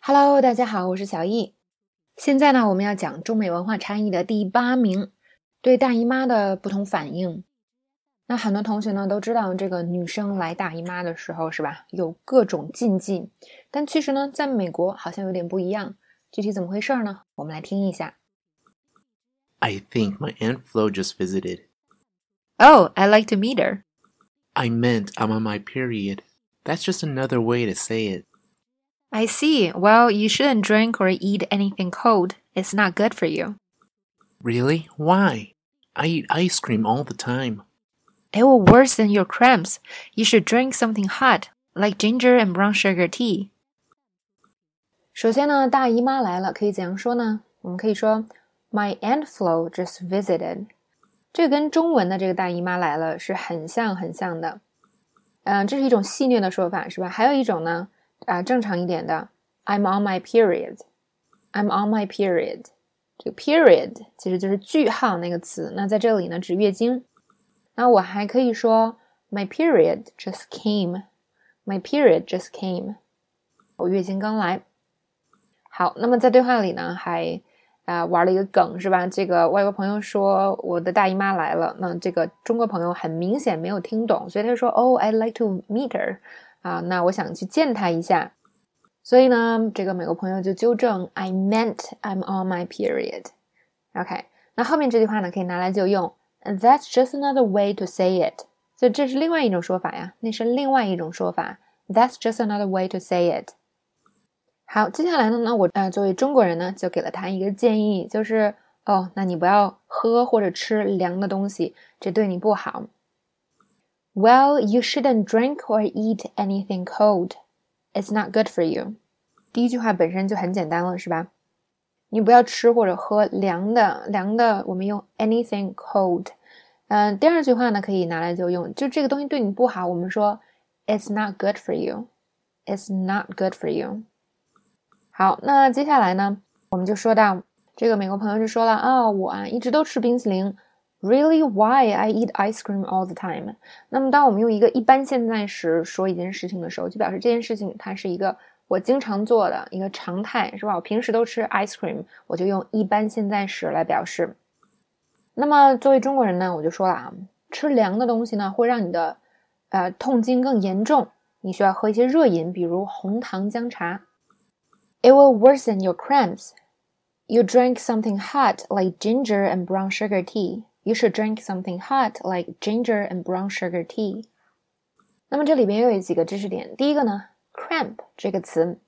Hello，大家好，我是小易。现在呢，我们要讲中美文化差异的第八名，对大姨妈的不同反应。那很多同学呢都知道，这个女生来大姨妈的时候是吧，有各种禁忌。但其实呢，在美国好像有点不一样。具体怎么回事呢？我们来听一下。I think my Aunt Flo just visited. Oh, I'd like to meet her. I meant I'm on my period. That's just another way to say it. I see. Well, you shouldn't drink or eat anything cold. It's not good for you. Really? Why? I eat ice cream all the time. It will worsen your cramps. You should drink something hot, like ginger and brown sugar tea. 首先呢，大姨妈来了，可以怎样说呢？我们可以说 My aunt Flo just visited。这个跟中文的这个大姨妈来了是很像很像的。嗯，这是一种戏谑的说法，是吧？还有一种呢。 啊，正常一点的，I'm on my period。I'm on my period。这个 period 其实就是句号那个词。那在这里呢，指月经。那我还可以说，My period just came。My period just came。我月经刚来。好，那么在对话里呢，还啊玩了一个梗，是吧？这个外国朋友说我的大姨妈来了，那这个中国朋友很明显没有听懂，所以他说，Oh, I'd like to meet her。啊，那我想去见他一下，所以呢，这个美国朋友就纠正，I meant I'm on my period。OK，那后面这句话呢，可以拿来就用，That's just another way to say it。所以这是另外一种说法呀，那是另外一种说法，That's just another way to say it。好，接下来呢，那我呃作为中国人呢，就给了他一个建议，就是哦，那你不要喝或者吃凉的东西，这对你不好。Well, you shouldn't drink or eat anything cold. It's not good for you. 第一句话本身就很简单了，是吧？你不要吃或者喝凉的，凉的我们用 anything cold。嗯，第二句话呢可以拿来就用，就这个东西对你不好，我们说 It's not good for you. It's not good for you. 好，那接下来呢，我们就说到这个美国朋友就说了啊，我啊一直都吃冰淇淋。Really, why I eat ice cream all the time？那么，当我们用一个一般现在时说一件事情的时候，就表示这件事情它是一个我经常做的一个常态，是吧？我平时都吃 ice cream，我就用一般现在时来表示。那么，作为中国人呢，我就说了啊，吃凉的东西呢，会让你的呃痛经更严重，你需要喝一些热饮，比如红糖姜茶。It will worsen your cramps. You drink something hot like ginger and brown sugar tea. You should drink something hot like ginger and brown sugar tea。那么这里边又有几个知识点。第一个呢，cramp 这个词，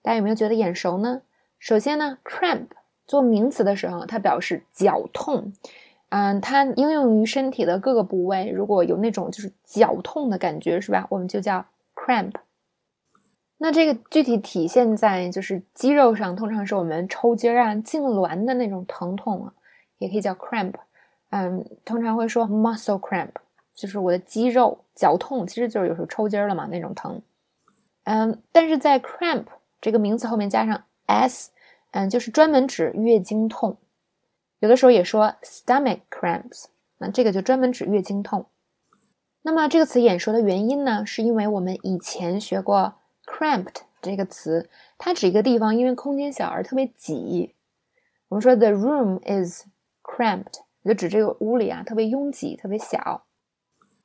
大家有没有觉得眼熟呢？首先呢，cramp 做名词的时候，它表示绞痛。嗯，它应用于身体的各个部位，如果有那种就是绞痛的感觉，是吧？我们就叫 cramp。那这个具体体现在就是肌肉上，通常是我们抽筋啊、痉挛的那种疼痛啊，也可以叫 cramp。嗯，通常会说 muscle cramp，就是我的肌肉绞痛，其实就是有时候抽筋了嘛那种疼。嗯，但是在 cramp 这个名词后面加上 s，嗯，就是专门指月经痛。有的时候也说 stomach cramps，那这个就专门指月经痛。那么这个词眼熟的原因呢，是因为我们以前学过 cramped 这个词，它指一个地方因为空间小而特别挤。我们说 the room is cramped。就指这个屋里啊，特别拥挤，特别小。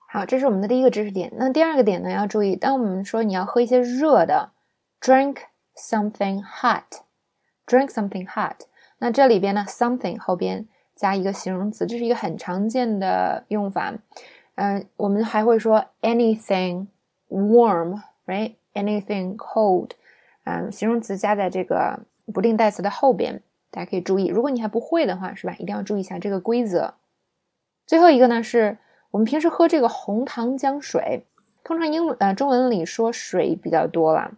好，这是我们的第一个知识点。那第二个点呢，要注意，当我们说你要喝一些热的，drink something hot，drink something hot。那这里边呢，something 后边加一个形容词，这是一个很常见的用法。嗯，我们还会说 anything warm，right？anything cold。嗯，形容词加在这个不定代词的后边。大家可以注意，如果你还不会的话，是吧？一定要注意一下这个规则。最后一个呢，是我们平时喝这个红糖姜水，通常英文呃中文里说水比较多了，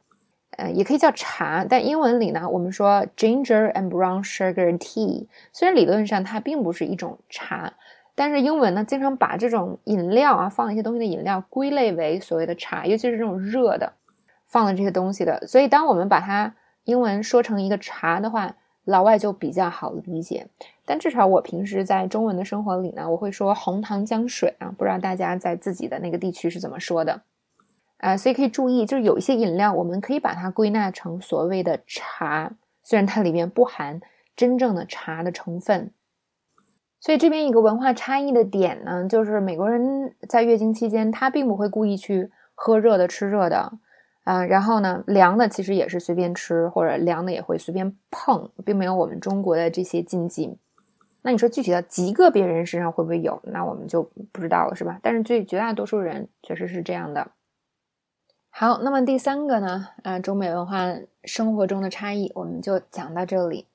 呃也可以叫茶，但英文里呢，我们说 ginger and brown sugar tea。虽然理论上它并不是一种茶，但是英文呢经常把这种饮料啊放一些东西的饮料归类为所谓的茶，尤其是这种热的放了这些东西的。所以当我们把它英文说成一个茶的话，老外就比较好理解，但至少我平时在中文的生活里呢，我会说红糖姜水啊，不知道大家在自己的那个地区是怎么说的。啊，所以可以注意，就是有一些饮料，我们可以把它归纳成所谓的茶，虽然它里面不含真正的茶的成分。所以这边一个文化差异的点呢，就是美国人在月经期间，他并不会故意去喝热的、吃热的，嗯，然后呢，凉的其实也是随便吃，或者凉的也会随便碰，并没有我们中国的这些禁忌。那你说具体到极个别人身上会不会有？那我们就不知道了，是吧？但是最绝大多数人确实是这样的。好，那么第三个呢？啊，中美文化生活中的差异，我们就讲到这里。